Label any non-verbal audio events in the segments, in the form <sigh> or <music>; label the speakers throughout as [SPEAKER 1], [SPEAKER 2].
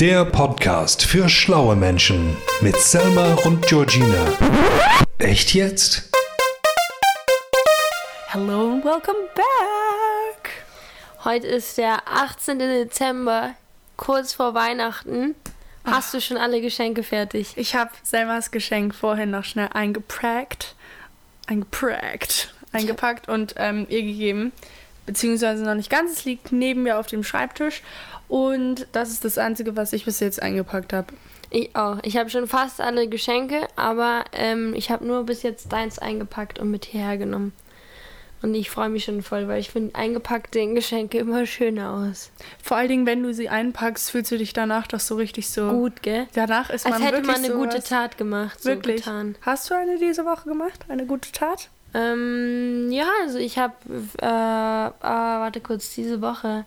[SPEAKER 1] Der Podcast für schlaue Menschen mit Selma und Georgina. Echt jetzt?
[SPEAKER 2] Hello and welcome back.
[SPEAKER 3] Heute ist der 18. Dezember, kurz vor Weihnachten. Hast du schon alle Geschenke fertig?
[SPEAKER 2] Ich habe Selmas Geschenk vorhin noch schnell eingeprägt, eingeprägt, eingepackt und ähm, ihr gegeben. Beziehungsweise noch nicht ganz. Es liegt neben mir auf dem Schreibtisch. Und das ist das Einzige, was ich bis jetzt eingepackt habe.
[SPEAKER 3] Ich auch. Ich habe schon fast alle Geschenke, aber ähm, ich habe nur bis jetzt deins eingepackt und mit hierher genommen. Und ich freue mich schon voll, weil ich finde eingepackte Geschenke immer schöner aus.
[SPEAKER 2] Vor allen Dingen, wenn du sie einpackst, fühlst du dich danach doch so richtig so
[SPEAKER 3] gut, gell?
[SPEAKER 2] Danach ist man
[SPEAKER 3] Als hätte
[SPEAKER 2] wirklich
[SPEAKER 3] man eine gute Tat gemacht. So
[SPEAKER 2] Wirklich.
[SPEAKER 3] Getan.
[SPEAKER 2] Hast du eine diese Woche gemacht? Eine gute Tat?
[SPEAKER 3] Ähm, ja, also ich habe, äh, äh, warte kurz, diese Woche.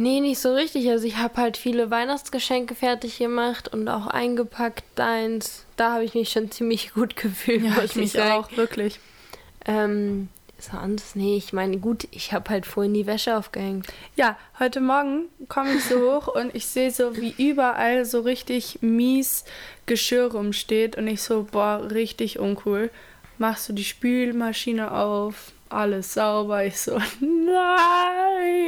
[SPEAKER 3] Nee, nicht so richtig. Also ich habe halt viele Weihnachtsgeschenke fertig gemacht und auch eingepackt deins. Da habe ich mich schon ziemlich gut <laughs> gefühlt, muss sagen.
[SPEAKER 2] wirklich.
[SPEAKER 3] Ähm, sonst, nee, ich meine, gut, ich habe halt vorhin die Wäsche aufgehängt.
[SPEAKER 2] Ja, heute Morgen komme ich so hoch und ich sehe so, wie überall so richtig mies Geschirr rumsteht und ich so, boah, richtig uncool. Machst du die Spülmaschine auf, alles sauber. Ich so, nein.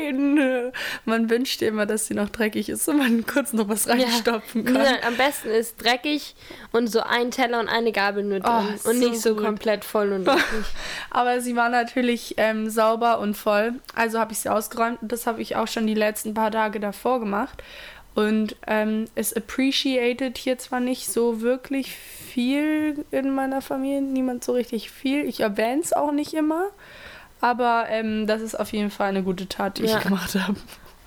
[SPEAKER 2] Man wünscht dir immer, dass sie noch dreckig ist und man kurz noch was reinstopfen kann.
[SPEAKER 3] Ja, am besten ist dreckig und so ein Teller und eine Gabel nur drin.
[SPEAKER 2] Oh,
[SPEAKER 3] und
[SPEAKER 2] so
[SPEAKER 3] nicht so
[SPEAKER 2] gut.
[SPEAKER 3] komplett voll und <laughs> dreckig.
[SPEAKER 2] Aber sie war natürlich ähm, sauber und voll. Also habe ich sie ausgeräumt und das habe ich auch schon die letzten paar Tage davor gemacht. Und ähm, es appreciated hier zwar nicht so wirklich viel in meiner Familie, niemand so richtig viel. Ich erwähne es auch nicht immer. Aber ähm, das ist auf jeden Fall eine gute Tat, die
[SPEAKER 3] Ja.
[SPEAKER 2] ich gemacht habe.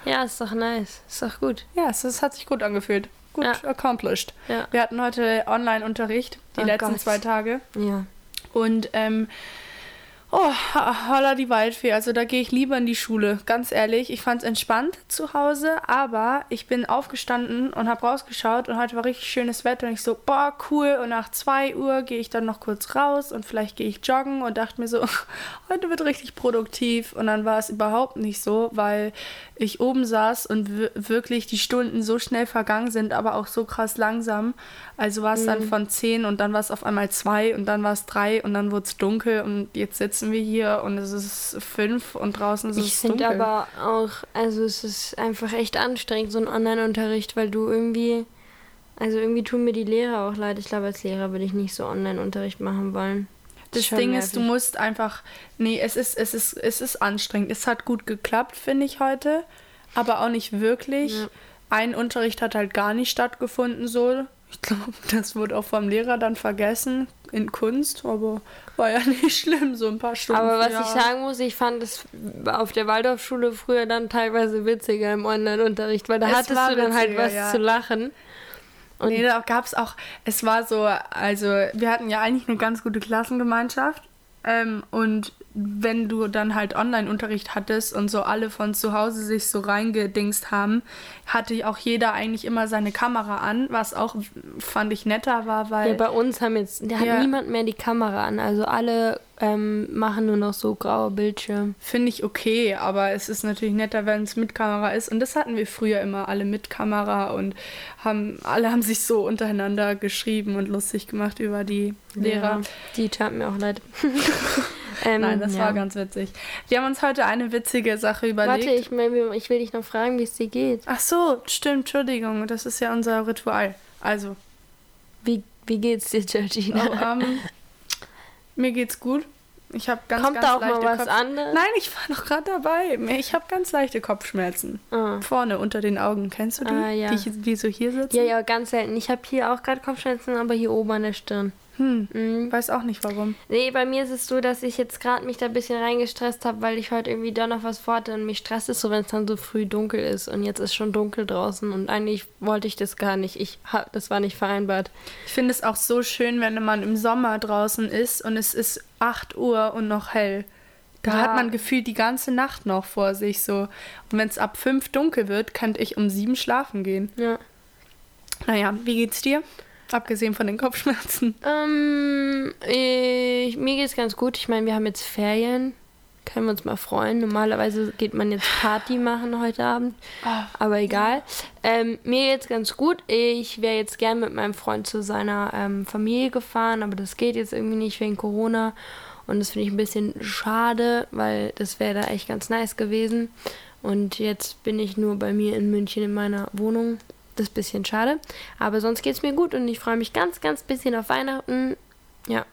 [SPEAKER 3] Ja, ist doch nice. Ist doch gut.
[SPEAKER 2] Ja, es, es hat sich gut angefühlt. Gut
[SPEAKER 3] Ja.
[SPEAKER 2] accomplished.
[SPEAKER 3] Ja.
[SPEAKER 2] Wir hatten heute Online-Unterricht, die
[SPEAKER 3] Oh
[SPEAKER 2] letzten
[SPEAKER 3] Gott.
[SPEAKER 2] zwei Tage.
[SPEAKER 3] Ja.
[SPEAKER 2] Und ähm, oh, holla die Waldfee. Also da gehe ich lieber in die Schule. Ganz ehrlich, ich fand es entspannt zu Hause, aber ich bin aufgestanden und habe rausgeschaut und heute war richtig schönes Wetter und ich so, boah, cool. Und nach 2 Uhr gehe ich dann noch kurz raus und vielleicht gehe ich joggen und dachte mir so, <laughs> heute wird richtig produktiv. Und dann war es überhaupt nicht so, weil ich oben saß und wir- wirklich die Stunden so schnell vergangen sind, aber auch so krass langsam. Also war es dann von 10 und dann war es auf einmal 2 und dann war es 3 und dann wurde es dunkel und jetzt sitzen wir hier und es ist 5 und draußen ist
[SPEAKER 3] Ich
[SPEAKER 2] es
[SPEAKER 3] finde
[SPEAKER 2] dunkel.
[SPEAKER 3] aber auch, also es ist einfach echt anstrengend, so ein Online-Unterricht, weil du irgendwie, also irgendwie tun mir die Lehrer auch leid. Ich glaube, als Lehrer würde ich nicht so Online-Unterricht machen wollen.
[SPEAKER 2] das Ding ist, du
[SPEAKER 3] nervig.
[SPEAKER 2] musst einfach, nee, es ist, es ist, es ist anstrengend. Es hat gut geklappt, finde ich heute, aber auch nicht wirklich.
[SPEAKER 3] Ja.
[SPEAKER 2] Ein Unterricht hat halt gar nicht stattgefunden so. Ich glaube, das wurde auch vom Lehrer dann vergessen in Kunst, aber war ja <laughs> nicht schlimm, so ein paar Stunden.
[SPEAKER 3] Aber was
[SPEAKER 2] ja.
[SPEAKER 3] ich sagen muss, ich fand es auf der Waldorfschule früher dann teilweise witziger im Online-Unterricht, weil da
[SPEAKER 2] Es
[SPEAKER 3] hattest du dann halt was
[SPEAKER 2] ja.
[SPEAKER 3] zu lachen. Und
[SPEAKER 2] nee, da gab es auch, es war so, also wir hatten ja eigentlich eine ganz gute Klassengemeinschaft. Ähm, und wenn du dann halt Online-Unterricht hattest und so alle von zu Hause sich so reingedingst haben, hatte auch jeder eigentlich immer seine Kamera an, was auch, fand ich, netter war, weil...
[SPEAKER 3] ja, bei uns haben jetzt, da hat
[SPEAKER 2] Ja.
[SPEAKER 3] niemand mehr die Kamera an. Also alle ähm, machen nur noch so graue Bildschirme.
[SPEAKER 2] Finde ich okay, aber es ist natürlich netter, wenn es mit Kamera ist. Und das hatten wir früher immer alle mit Kamera und haben, alle haben sich so untereinander geschrieben und lustig gemacht über die Lehrer.
[SPEAKER 3] Ja, die tat mir auch leid. <laughs> ähm,
[SPEAKER 2] Nein, das
[SPEAKER 3] ja.
[SPEAKER 2] war ganz witzig. Wir haben uns heute eine witzige Sache überlegt.
[SPEAKER 3] Warte, ich, ich will dich noch fragen, wie es dir geht.
[SPEAKER 2] Ach so, stimmt, Entschuldigung, das ist ja unser Ritual. Also,
[SPEAKER 3] Wie, wie geht's dir, Georgina?
[SPEAKER 2] ähm, mir geht's gut. Ich habe ganz,
[SPEAKER 3] Kommt
[SPEAKER 2] ganz
[SPEAKER 3] da auch mal was
[SPEAKER 2] Kopf
[SPEAKER 3] anderes?
[SPEAKER 2] Nein, ich war noch gerade dabei. Ich habe ganz leichte Kopfschmerzen.
[SPEAKER 3] Ah.
[SPEAKER 2] Vorne unter den Augen. Kennst du die?
[SPEAKER 3] Ah, ja.
[SPEAKER 2] Die, die so hier sitzen?
[SPEAKER 3] Ja, ja, ganz selten. Ich habe hier auch gerade Kopfschmerzen, aber hier oben an der Stirn.
[SPEAKER 2] Hm,
[SPEAKER 3] Mhm.
[SPEAKER 2] weiß auch nicht warum.
[SPEAKER 3] Nee, bei mir ist es so, dass ich jetzt gerade mich da ein bisschen reingestresst habe, weil ich heute irgendwie da noch was vorhatte und mich stresst es so, wenn es dann so früh dunkel ist und jetzt ist schon dunkel draußen und eigentlich wollte ich das gar nicht. Ich hab, das war nicht vereinbart.
[SPEAKER 2] Ich finde es auch so schön, wenn man im Sommer draußen ist und es ist 8 Uhr und noch hell. Da
[SPEAKER 3] Ja.
[SPEAKER 2] hat man gefühlt die ganze Nacht noch vor sich so. Und wenn es ab 5 dunkel wird, könnte ich um 7 schlafen gehen.
[SPEAKER 3] Ja.
[SPEAKER 2] Naja, wie geht's dir? Abgesehen von den Kopfschmerzen.
[SPEAKER 3] Ähm, ich, mir geht's ganz gut. Ich meine, wir haben jetzt Ferien. Können wir uns mal freuen. Normalerweise geht man jetzt Party machen heute Abend.
[SPEAKER 2] Ah.
[SPEAKER 3] Aber egal. Ähm, mir geht's ganz gut. Ich wäre jetzt gern mit meinem Freund zu seiner ähm, Familie gefahren, aber das geht jetzt irgendwie nicht wegen Corona. Und das finde ich ein bisschen schade, weil das wäre da echt ganz nice gewesen. Und jetzt bin ich nur bei mir in München in meiner Wohnung. Das ist ein bisschen schade. Aber sonst geht es mir gut und ich freue mich ganz, ganz bisschen auf Weihnachten. Ja.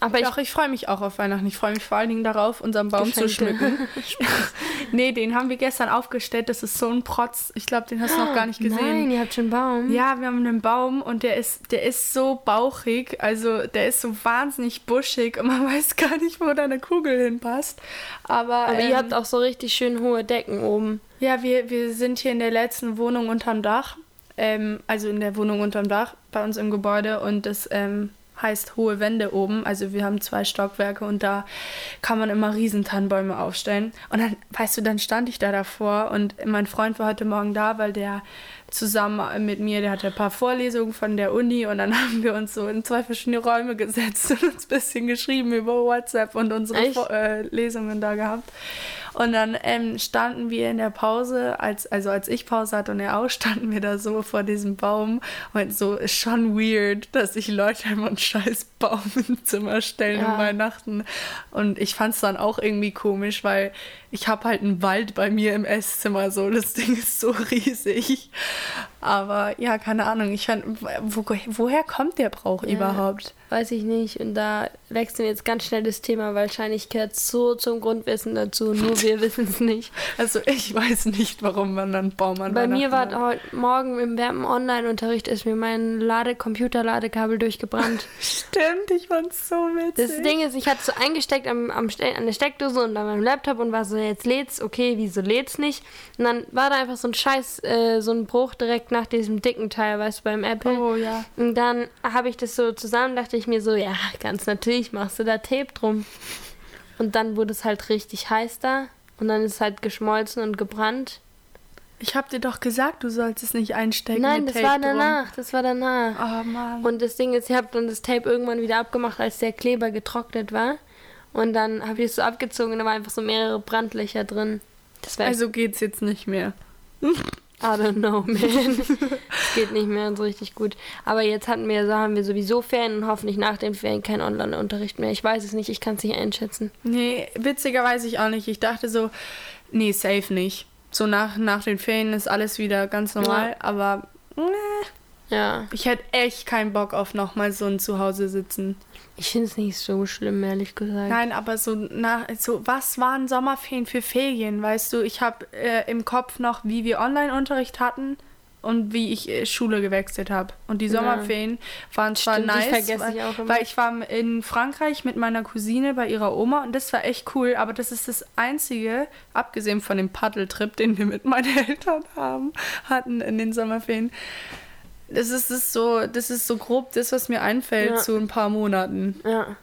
[SPEAKER 2] Aber Doch, ich, ich freue mich auch auf Weihnachten. Ich freue mich vor allen Dingen darauf, unseren Baum Geschenke. zu schmücken. <laughs> <laughs> nee, den haben wir gestern aufgestellt. Das ist so ein Protz. Ich glaube, den hast du noch gar nicht gesehen.
[SPEAKER 3] Nein, ihr habt schon einen Baum.
[SPEAKER 2] Ja, wir haben einen Baum und der ist, der ist so bauchig. Also der ist so wahnsinnig buschig und man <laughs> weiß gar nicht, wo deine Kugel hinpasst. Aber,
[SPEAKER 3] Aber ähm, ihr habt auch so richtig schön hohe Decken oben.
[SPEAKER 2] Ja, wir, wir sind hier in der letzten Wohnung unterm Dach. Ähm, also in der Wohnung unterm Dach bei uns im Gebäude und das ähm, heißt hohe Wände oben. Also wir haben zwei Stockwerke und da kann man immer Riesentannenbäume aufstellen. Und dann, weißt du, dann stand ich da davor und mein Freund war heute Morgen da, weil der zusammen mit mir, der hatte ein paar Vorlesungen von der Uni und dann <laughs> haben wir uns so in zwei verschiedene Räume gesetzt und uns ein bisschen geschrieben über WhatsApp und unsere äh, Lesungen da gehabt. Und dann ähm, standen wir in der Pause, als, also als ich Pause hatte und er auch, <laughs> standen wir da so vor diesem Baum. Und so ist schon weird, dass sich Leute immer einen scheiß Baum <laughs> im Zimmer stellen ja. um Weihnachten. Und ich fand es dann auch irgendwie komisch, weil ich habe halt einen Wald bei mir im Esszimmer. So, das Ding ist so <laughs> riesig. Aber ja, keine Ahnung. Ich fand, wo, woher kommt der Brauch ja. überhaupt?
[SPEAKER 3] Weiß ich nicht. Und da wechseln wir jetzt ganz schnell das Thema. Wahrscheinlich gehört so zum Grundwissen dazu. Nur wir <laughs> wissen es nicht.
[SPEAKER 2] Also ich weiß nicht, warum man dann Baum an
[SPEAKER 3] Bei mir war heute Morgen im Online-Unterricht ist mir mein Lade Computerladekabel durchgebrannt. <laughs>
[SPEAKER 2] Stimmt, ich fand's so witzig.
[SPEAKER 3] Das Ding ist, ich hatte so eingesteckt am, am an der Steckdose und an meinem Laptop und war so, jetzt lädt's, okay, wieso lädt's nicht? Und dann war da einfach so ein Scheiß, äh, so ein Bruch direkt nach diesem dicken Teil, weißt du, beim Apple.
[SPEAKER 2] Oh ja.
[SPEAKER 3] Und dann habe ich das so zusammen, dachte ich mir so, ja, ganz natürlich machst du da Tape drum. Und dann wurde es halt richtig heiß da und dann ist es halt geschmolzen und gebrannt.
[SPEAKER 2] Ich hab dir doch gesagt, du sollst es nicht einstecken.
[SPEAKER 3] Nein, das Tape war danach, drum. das war danach.
[SPEAKER 2] Oh Mann.
[SPEAKER 3] Und das Ding ist, ich habe dann das Tape irgendwann wieder abgemacht, als der Kleber getrocknet war. Und dann habe ich es so abgezogen und da waren einfach so mehrere Brandlöcher drin.
[SPEAKER 2] also geht's jetzt nicht mehr. <laughs>
[SPEAKER 3] I don't know, man. Es geht nicht mehr so richtig gut. Aber jetzt hatten wir, so haben wir sowieso Ferien und hoffentlich nach den Ferien keinen Online-Unterricht mehr. Ich weiß es nicht, ich kann es nicht einschätzen.
[SPEAKER 2] Nee, witziger weiß ich auch nicht. Ich dachte so, nee, safe nicht. So nach, nach den Ferien ist alles wieder ganz normal, ja. aber nee.
[SPEAKER 3] Ja.
[SPEAKER 2] Ich hätte echt keinen Bock auf nochmal so ein Zuhause sitzen.
[SPEAKER 3] Ich finde es nicht so schlimm, ehrlich gesagt.
[SPEAKER 2] Nein, aber so nach so was waren Sommerferien für Ferien, weißt du? Ich habe äh, im Kopf noch, wie wir Online-Unterricht hatten und wie ich äh, Schule gewechselt habe. Und die Sommerferien ja. waren zwar Stimmt, nice, weil ich, auch immer. weil ich war in Frankreich mit meiner Cousine bei ihrer Oma und das war echt cool, aber das ist das einzige, abgesehen von dem Paddeltrip, den wir mit meinen <laughs> Eltern haben, hatten in den Sommerferien das ist, das so, das ist so grob das, was mir einfällt ja. zu ein paar Monaten.
[SPEAKER 3] Ja.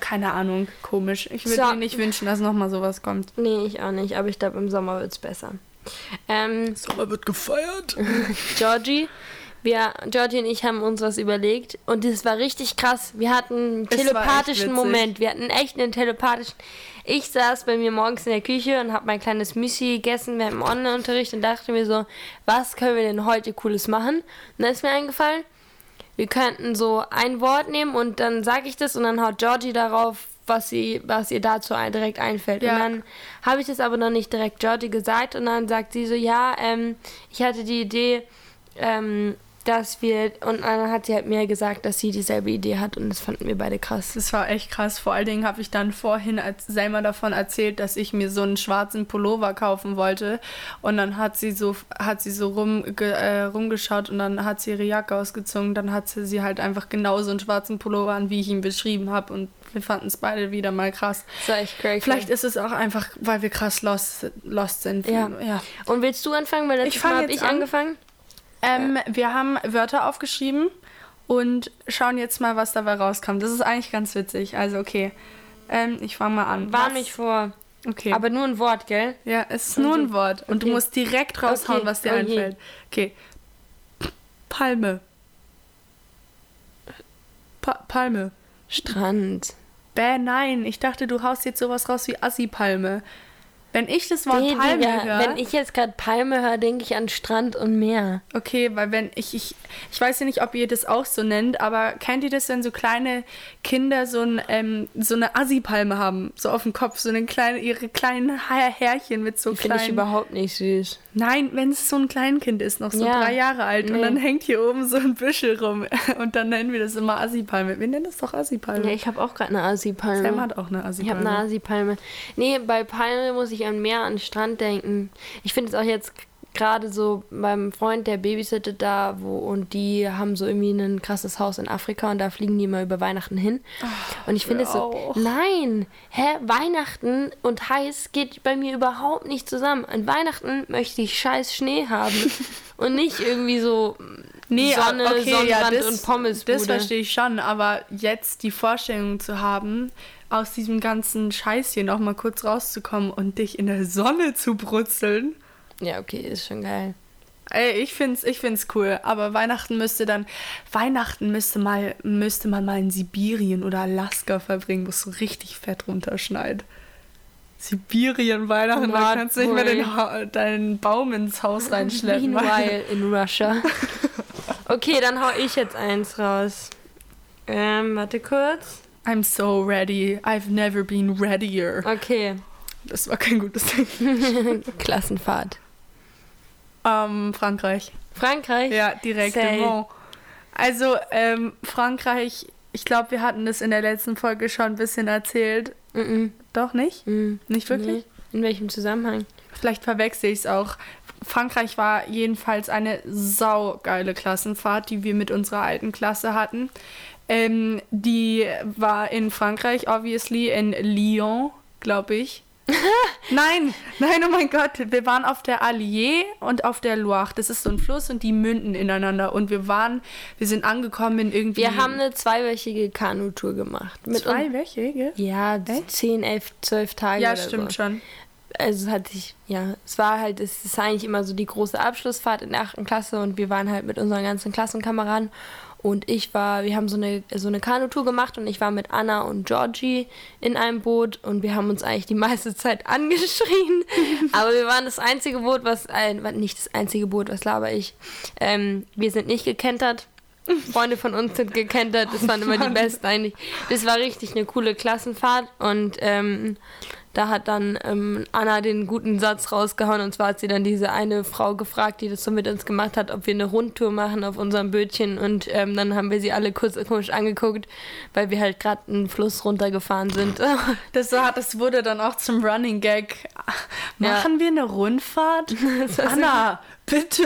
[SPEAKER 2] Keine Ahnung, komisch. Ich würde so. mir nicht wünschen, dass nochmal sowas kommt.
[SPEAKER 3] Nee, ich auch nicht, aber ich glaube, im Sommer wird es besser. Ähm,
[SPEAKER 2] Sommer wird gefeiert. <laughs>
[SPEAKER 3] Georgie, wir, Georgie und ich haben uns was überlegt und das war richtig krass. Wir hatten einen telepathischen Moment. Wir hatten echt einen telepathischen. Ich saß bei mir morgens in der Küche und habe mein kleines Müsli gegessen während dem Online-Unterricht und dachte mir so, was können wir denn heute Cooles machen? Und dann ist mir eingefallen, wir könnten so ein Wort nehmen und dann sage ich das und dann haut Georgie darauf, was, sie, was ihr dazu direkt einfällt. Ja. Und dann habe ich das aber noch nicht direkt Georgie gesagt und dann sagt sie so, ja, ähm, ich hatte die Idee, ähm, dass wir, und dann hat sie halt mir gesagt, dass sie dieselbe Idee hat und das fanden wir beide krass.
[SPEAKER 2] Das war echt krass. Vor allen Dingen habe ich dann vorhin als Selma davon erzählt, dass ich mir so einen schwarzen Pullover kaufen wollte und dann hat sie so, hat sie so rum, äh, rumgeschaut und dann hat sie ihre Jacke ausgezogen, dann hat sie, sie halt einfach genau so einen schwarzen Pullover an, wie ich ihn beschrieben habe und wir fanden es beide wieder mal krass.
[SPEAKER 3] Das war echt crazy.
[SPEAKER 2] Vielleicht ist es auch einfach, weil wir krass lost, lost sind.
[SPEAKER 3] Ja. ja. Und willst du anfangen? Weil letztes ich Mal habe ich an. angefangen.
[SPEAKER 2] Ähm. Wir haben Wörter aufgeschrieben und schauen jetzt mal, was dabei rauskommt. Das ist eigentlich ganz witzig. Also, okay. Ähm, ich fange mal an.
[SPEAKER 3] Warn mich vor.
[SPEAKER 2] Okay.
[SPEAKER 3] Aber nur ein Wort, gell?
[SPEAKER 2] Ja, es ist nur ein Wort. Und okay. du musst direkt raushauen, okay. was dir okay. einfällt. Okay. Palme. Pa Palme.
[SPEAKER 3] Strand.
[SPEAKER 2] Bäh, nein. Ich dachte, du haust jetzt sowas raus wie Assi-Palme. Wenn ich das Wort
[SPEAKER 3] Nee,
[SPEAKER 2] Palme
[SPEAKER 3] Digga,
[SPEAKER 2] höre.
[SPEAKER 3] wenn ich jetzt gerade Palme höre, denke ich an Strand und Meer.
[SPEAKER 2] Okay, weil wenn ich, ich, ich weiß ja nicht, ob ihr das auch so nennt, aber kennt ihr das, wenn so kleine Kinder so, ein, ähm, so eine Assi-Palme haben, so auf dem Kopf, so eine kleine, ihre kleinen Härchen mit so
[SPEAKER 3] Finde ich
[SPEAKER 2] kleinen...
[SPEAKER 3] überhaupt nicht süß.
[SPEAKER 2] Nein, wenn es so ein Kleinkind ist, noch so
[SPEAKER 3] Ja.
[SPEAKER 2] drei Jahre alt und
[SPEAKER 3] Nee.
[SPEAKER 2] dann hängt hier oben so ein Büschel rum <laughs> und dann nennen wir das immer Assi-Palme. Wir nennen das doch Assi-Palme.
[SPEAKER 3] Ja, ich habe auch gerade eine Asi-Palme.
[SPEAKER 2] Sam hat auch eine
[SPEAKER 3] Ich habe eine Asi-Palme. Nee, bei Palme muss ich an Meer, an Strand denken. Ich finde es auch jetzt gerade so beim Freund, der babysittet da, wo und die haben so irgendwie ein krasses Haus in Afrika und da fliegen die immer über Weihnachten hin. und ich finde es so, nein, hä, Weihnachten und heiß geht bei mir überhaupt nicht zusammen. An Weihnachten möchte ich scheiß Schnee haben <laughs> und nicht irgendwie so
[SPEAKER 2] Nee,
[SPEAKER 3] Sonne,
[SPEAKER 2] okay,
[SPEAKER 3] Sonnenbrand
[SPEAKER 2] ja, das,
[SPEAKER 3] und Pommesbude.
[SPEAKER 2] Das verstehe ich schon, aber jetzt die Vorstellung zu haben, aus diesem ganzen Scheiß hier nochmal kurz rauszukommen und dich in der Sonne zu brutzeln.
[SPEAKER 3] Ja, okay, ist schon geil.
[SPEAKER 2] Ey, ich find's, ich find's cool, aber Weihnachten müsste dann, Weihnachten müsste mal, müsste man mal in Sibirien oder Alaska verbringen, wo es so richtig fett runterschneit. Sibirien, Weihnachten, da kannst du nicht mehr den, Ha- deinen Baum ins Haus <laughs> reinschleppen.
[SPEAKER 3] Meanwhile in Russia. <laughs> Okay, dann hau ich jetzt eins raus. Ähm, warte kurz.
[SPEAKER 2] I'm so ready. I've never been readier.
[SPEAKER 3] Okay,
[SPEAKER 2] Das war kein gutes Ding. <laughs>
[SPEAKER 3] Klassenfahrt.
[SPEAKER 2] Ähm, Frankreich.
[SPEAKER 3] Frankreich?
[SPEAKER 2] Ja, direkt Mont. Also, ähm, Frankreich, ich glaube, wir hatten das in der letzten Folge schon ein bisschen erzählt.
[SPEAKER 3] Mhm.
[SPEAKER 2] Doch nicht?
[SPEAKER 3] Mhm.
[SPEAKER 2] Nicht wirklich?
[SPEAKER 3] Nee. In welchem Zusammenhang?
[SPEAKER 2] Vielleicht verwechsel ich es auch. Frankreich war jedenfalls eine saugeile Klassenfahrt, die wir mit unserer alten Klasse hatten. Ähm, die war in Frankreich, obviously, in Lyon, glaube ich. <laughs> nein, nein, oh mein Gott. Wir waren auf der Allier und auf der Loire. Das ist so ein Fluss und die münden ineinander. Und wir waren, wir sind angekommen in irgendwie.
[SPEAKER 3] Wir haben eine zweiwöchige Kanutour gemacht. Mit
[SPEAKER 2] zwei
[SPEAKER 3] uns-
[SPEAKER 2] welche?
[SPEAKER 3] Ja, zehn, elf, zwölf Tage
[SPEAKER 2] Ja, stimmt
[SPEAKER 3] so.
[SPEAKER 2] schon.
[SPEAKER 3] Also es hat sich, ja, es war halt, es ist eigentlich immer so die große Abschlussfahrt in der 8. Klasse und wir waren halt mit unseren ganzen Klassenkameraden und ich war, wir haben so eine, so eine Kanutour gemacht und ich war mit Anna und Georgie in einem Boot und wir haben uns eigentlich die meiste Zeit <laughs> angeschrien, <laughs> aber wir waren das einzige Boot, was, äh, nicht das einzige Boot, was laber ich, ähm, wir sind nicht gekentert, Freunde von uns sind gekentert, das waren immer die besten eigentlich. Das war richtig eine coole Klassenfahrt und ähm, da hat dann ähm, Anna den guten Satz rausgehauen und zwar hat sie dann diese eine Frau gefragt, die das so mit uns gemacht hat, ob wir eine Rundtour machen auf unserem Bötchen und ähm, dann haben wir sie alle kurz komisch angeguckt, weil wir halt gerade einen Fluss runtergefahren sind. <laughs>
[SPEAKER 2] Das, war, das wurde dann auch zum Running Gag. Machen wir eine Rundfahrt? <laughs> Anna, bitte.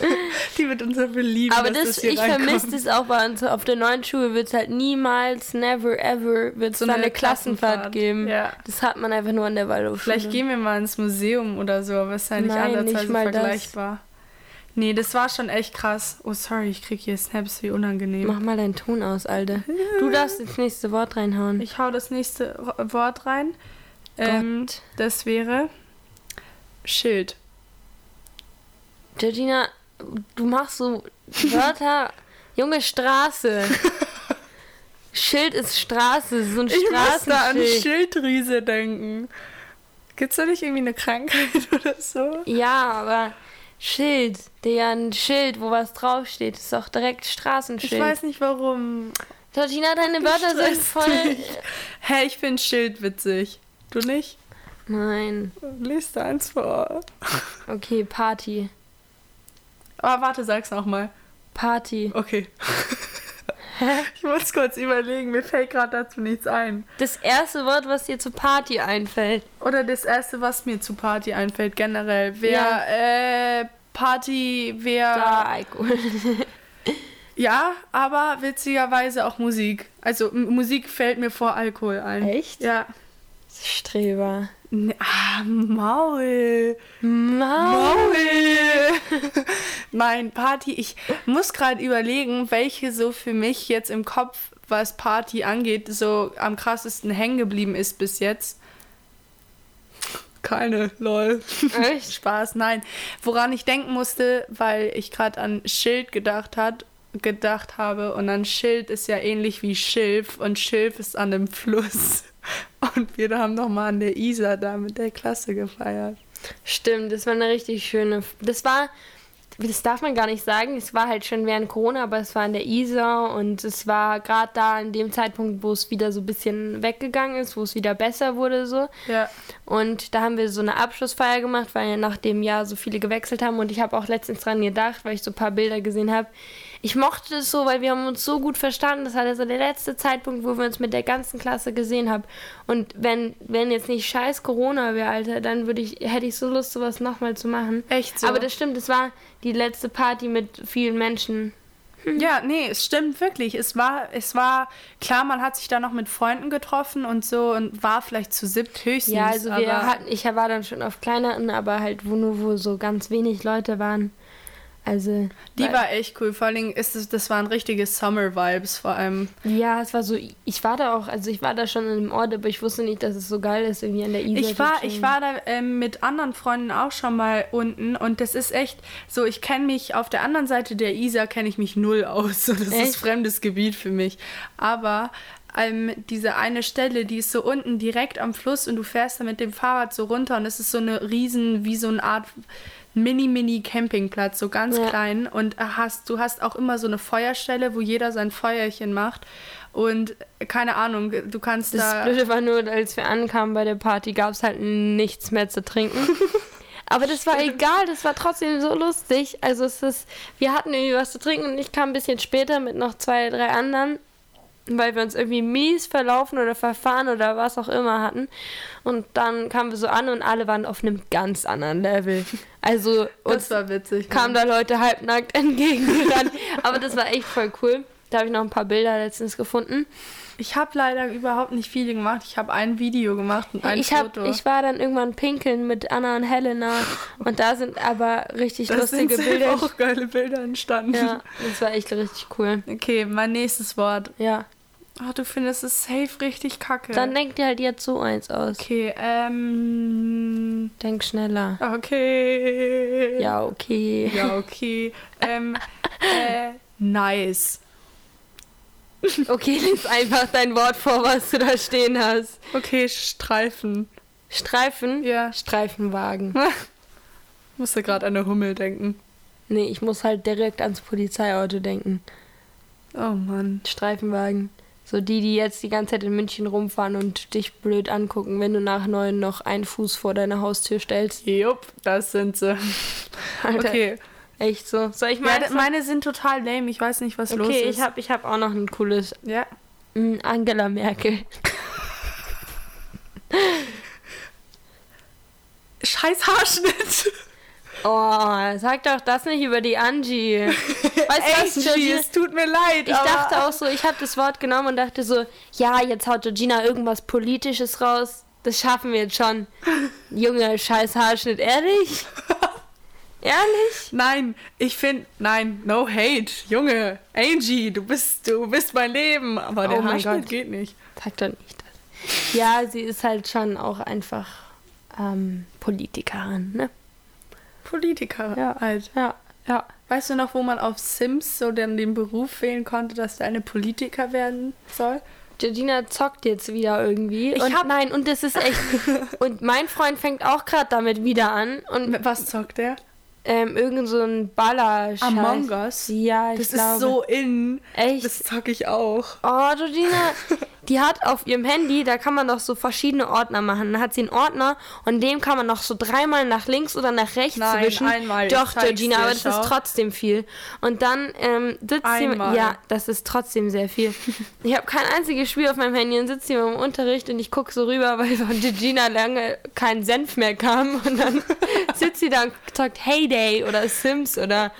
[SPEAKER 2] <laughs> Die wird uns so beliebt.
[SPEAKER 3] Aber das,
[SPEAKER 2] hier
[SPEAKER 3] ich vermisse es auch bei uns auf der neuen Schule wird es halt niemals, never ever wird es
[SPEAKER 2] So
[SPEAKER 3] da
[SPEAKER 2] eine
[SPEAKER 3] eine Klassenfahrt,
[SPEAKER 2] Klassenfahrt,
[SPEAKER 3] geben.
[SPEAKER 2] ja.
[SPEAKER 3] Das hat man einfach nur an der Waldorfschule.
[SPEAKER 2] Vielleicht gehen wir mal ins Museum oder so, aber es ist ja nicht
[SPEAKER 3] Nein,
[SPEAKER 2] ansatzweise
[SPEAKER 3] nicht mal das.
[SPEAKER 2] vergleichbar. Nee, das war schon echt krass. Oh, sorry, ich krieg hier Snaps, wie unangenehm.
[SPEAKER 3] Mach mal deinen Ton aus, Alter. <laughs> Du darfst ins nächste Wort reinhauen.
[SPEAKER 2] Ich hau das nächste Wort rein. Ähm, das wäre Schild.
[SPEAKER 3] Georgina, du machst so Wörter. <laughs> Junge Straße. Schild ist Straße, so ein
[SPEAKER 2] Ich muss da an
[SPEAKER 3] Straßenschild.
[SPEAKER 2] Schildriese denken. Gibt's da nicht irgendwie eine Krankheit <laughs> oder so?
[SPEAKER 3] Ja, aber Schild, der ein Schild, wo was draufsteht, ist doch direkt
[SPEAKER 2] Ich
[SPEAKER 3] Straßenschild.
[SPEAKER 2] weiß nicht warum.
[SPEAKER 3] Georgina, deine Wörter sind voll.
[SPEAKER 2] Hä, ich finde Schild witzig. Du nicht?
[SPEAKER 3] Nein.
[SPEAKER 2] Lies da eins vor.
[SPEAKER 3] Okay, Party.
[SPEAKER 2] Aber warte, sag's nochmal.
[SPEAKER 3] Party.
[SPEAKER 2] Okay. <laughs> ich muss kurz überlegen, mir fällt gerade dazu nichts ein.
[SPEAKER 3] Das erste Wort, was dir zu Party einfällt.
[SPEAKER 2] Oder das erste, was mir zu Party einfällt, generell. Wer,
[SPEAKER 3] Ja.
[SPEAKER 2] äh, Party, wer.
[SPEAKER 3] Da, Alkohol. <laughs>
[SPEAKER 2] Ja, aber witzigerweise auch Musik. Also Musik fällt mir vor Alkohol ein.
[SPEAKER 3] Echt?
[SPEAKER 2] Ja.
[SPEAKER 3] Streber.
[SPEAKER 2] Ah, Maul.
[SPEAKER 3] Maul.
[SPEAKER 2] Maul. <laughs> Mein Party. Ich muss gerade überlegen, welche so für mich jetzt im Kopf, was Party angeht, so am krassesten hängen geblieben ist bis jetzt. Keine, lol.
[SPEAKER 3] Echt? <laughs>
[SPEAKER 2] Spaß, nein. Woran ich denken musste, weil ich gerade an Schild gedacht hat, gedacht habe und dann Schild ist ja ähnlich wie Schilf und Schilf ist an einem Fluss. Und wir haben nochmal an der Isar da mit der Klasse gefeiert.
[SPEAKER 3] Stimmt, das war eine richtig schöne. Das war, das darf man gar nicht sagen. Es war halt schon während Corona, aber es war in der Isar und es war gerade da an dem Zeitpunkt, wo es wieder so ein bisschen weggegangen ist, wo es wieder besser wurde so.
[SPEAKER 2] Ja.
[SPEAKER 3] Und da haben wir so eine Abschlussfeier gemacht, weil ja nach dem Jahr so viele gewechselt haben. Und ich habe auch letztens dran gedacht, weil ich so ein paar Bilder gesehen habe. Ich mochte das so, weil wir haben uns so gut verstanden. Das war also der letzte Zeitpunkt, wo wir uns mit der ganzen Klasse gesehen haben. Und wenn, wenn jetzt nicht scheiß Corona wäre, Alter, dann würde ich, hätte ich so Lust, sowas nochmal zu machen.
[SPEAKER 2] Echt so?
[SPEAKER 3] Aber das stimmt, das war die letzte Party mit vielen Menschen.
[SPEAKER 2] Ja, nee, es stimmt wirklich. Es war, es war, klar, man hat sich da noch mit Freunden getroffen und so und war vielleicht zu siebt höchstens.
[SPEAKER 3] Ja, also wir hatten, ich war dann schon auf kleineren, aber halt wo nur wo so ganz wenig Leute waren. Also
[SPEAKER 2] die war echt cool. Vor allen Dingen ist es, das waren richtige Summer-Vibes vor allem.
[SPEAKER 3] Ja, es war so, ich war da auch, also ich war da schon in dem Ort, aber ich wusste nicht, dass es so geil ist, irgendwie an der Isar
[SPEAKER 2] Ich war, ich war da ähm, mit anderen Freunden auch schon mal unten und das ist echt so, ich kenne mich auf der anderen Seite der Isar kenne ich mich null aus. <laughs> So, das
[SPEAKER 3] Echt?
[SPEAKER 2] ist fremdes Gebiet für mich. Aber ähm, diese eine Stelle, die ist so unten direkt am Fluss und du fährst da mit dem Fahrrad so runter und es ist so eine riesen, wie so eine Art Mini-Mini-Campingplatz, so ganz
[SPEAKER 3] Ja.
[SPEAKER 2] klein. Und hast, du hast auch immer so eine Feuerstelle, wo jeder sein Feuerchen macht. Und keine Ahnung, du kannst
[SPEAKER 3] Das
[SPEAKER 2] da.
[SPEAKER 3] Blöde war nur, als wir ankamen bei der Party, gab es halt nichts mehr zu trinken. <laughs> Aber das war egal, das war trotzdem so lustig. Also es ist, wir hatten irgendwie was zu trinken und ich kam ein bisschen später mit noch zwei, drei anderen, weil wir uns irgendwie mies verlaufen oder verfahren oder was auch immer hatten. Und dann kamen wir so an und alle waren auf einem ganz anderen Level. Also uns
[SPEAKER 2] Das war witzig.
[SPEAKER 3] kamen da Leute halbnackt <laughs> entgegengerannt. Aber das war echt voll cool. Da habe ich noch ein paar Bilder letztens gefunden.
[SPEAKER 2] Ich habe leider überhaupt nicht viele gemacht. Ich habe ein Video gemacht und ein
[SPEAKER 3] ich, hab,
[SPEAKER 2] Foto.
[SPEAKER 3] ich war dann irgendwann pinkeln mit Anna und Helena und da sind aber richtig
[SPEAKER 2] das sind
[SPEAKER 3] lustige
[SPEAKER 2] safe <laughs>
[SPEAKER 3] Bilder.
[SPEAKER 2] auch geile Bilder entstanden.
[SPEAKER 3] Ja, das war echt richtig cool.
[SPEAKER 2] Okay, mein nächstes Wort.
[SPEAKER 3] Ja,
[SPEAKER 2] Oh, du findest es safe richtig kacke.
[SPEAKER 3] dann denk dir halt jetzt so eins aus.
[SPEAKER 2] okay, ähm.
[SPEAKER 3] Denk schneller.
[SPEAKER 2] Okay.
[SPEAKER 3] Ja, okay.
[SPEAKER 2] Ja, okay. ähm, <laughs> äh, nice.
[SPEAKER 3] Okay, lies einfach dein Wort vor, was du da stehen hast.
[SPEAKER 2] Okay, Streifen.
[SPEAKER 3] Streifen?
[SPEAKER 2] Ja.
[SPEAKER 3] Streifenwagen. <laughs>
[SPEAKER 2] Musste gerade an eine Hummel denken.
[SPEAKER 3] Nee, ich muss halt direkt ans Polizeiauto denken.
[SPEAKER 2] Oh Mann.
[SPEAKER 3] Streifenwagen. So die, die jetzt die ganze Zeit in München rumfahren und dich blöd angucken, wenn du nach neun noch einen Fuß vor deine Haustür stellst.
[SPEAKER 2] Jupp, das sind sie.
[SPEAKER 3] Alter,
[SPEAKER 2] Okay.
[SPEAKER 3] Echt so. Soll ich
[SPEAKER 2] Ja,
[SPEAKER 3] mal?
[SPEAKER 2] d- meine sind total lame. Ich weiß nicht, was los
[SPEAKER 3] okay,
[SPEAKER 2] ist.
[SPEAKER 3] ich habe ich hab auch noch ein cooles.
[SPEAKER 2] Ja.
[SPEAKER 3] Mm, Angela Merkel. <laughs>
[SPEAKER 2] Scheiß Haarschnitt.
[SPEAKER 3] Oh, sag doch das nicht über die Angie. <laughs> Weißt du
[SPEAKER 2] Angie, es tut mir leid.
[SPEAKER 3] Ich dachte auch so, ich habe das Wort genommen und dachte so, ja, jetzt haut Georgina irgendwas Politisches raus. Das schaffen wir jetzt schon. Junge, scheiß Haarschnitt, ehrlich? <laughs> Ehrlich?
[SPEAKER 2] Nein, ich finde, nein, no hate. Junge, Angie, du bist, du bist mein Leben. Aber
[SPEAKER 3] Oh
[SPEAKER 2] der
[SPEAKER 3] mein
[SPEAKER 2] Haarschnitt geht nicht.
[SPEAKER 3] Sag doch nicht das. Ja, sie ist halt schon auch einfach ähm, Politikerin, ne?
[SPEAKER 2] Politiker.
[SPEAKER 3] Ja.
[SPEAKER 2] Halt.
[SPEAKER 3] Ja, ja.
[SPEAKER 2] Weißt du noch, wo man auf Sims so dann den Beruf wählen konnte, dass der eine Politiker werden soll?
[SPEAKER 3] Georgina zockt jetzt wieder irgendwie.
[SPEAKER 2] Ich
[SPEAKER 3] und
[SPEAKER 2] hab-
[SPEAKER 3] nein, und das ist echt. <laughs> und mein Freund fängt auch gerade damit wieder an. Und
[SPEAKER 2] Was zockt der?
[SPEAKER 3] ähm, irgend so ein baller
[SPEAKER 2] Among Us?
[SPEAKER 3] Ja, ich
[SPEAKER 2] Das
[SPEAKER 3] glaube.
[SPEAKER 2] ist so in.
[SPEAKER 3] Echt?
[SPEAKER 2] Das zocke ich auch.
[SPEAKER 3] Oh, Georgina, <laughs> die hat auf ihrem Handy, da kann man doch so verschiedene Ordner machen. Dann hat sie einen Ordner und dem kann man noch so dreimal nach links oder nach rechts
[SPEAKER 2] Nein,
[SPEAKER 3] zwischen.
[SPEAKER 2] einmal,
[SPEAKER 3] Doch, Georgina, aber das ist trotzdem viel. Und dann ähm, sitzt
[SPEAKER 2] Einmal.
[SPEAKER 3] sie. Ja, das ist trotzdem sehr viel. <laughs> ich habe kein einziges Spiel auf meinem Handy und sitze hier im Unterricht und ich gucke so rüber, weil von Georgina lange kein Senf mehr kam. Und dann <laughs> sitzt sie da und sagt Heyday oder Sims oder.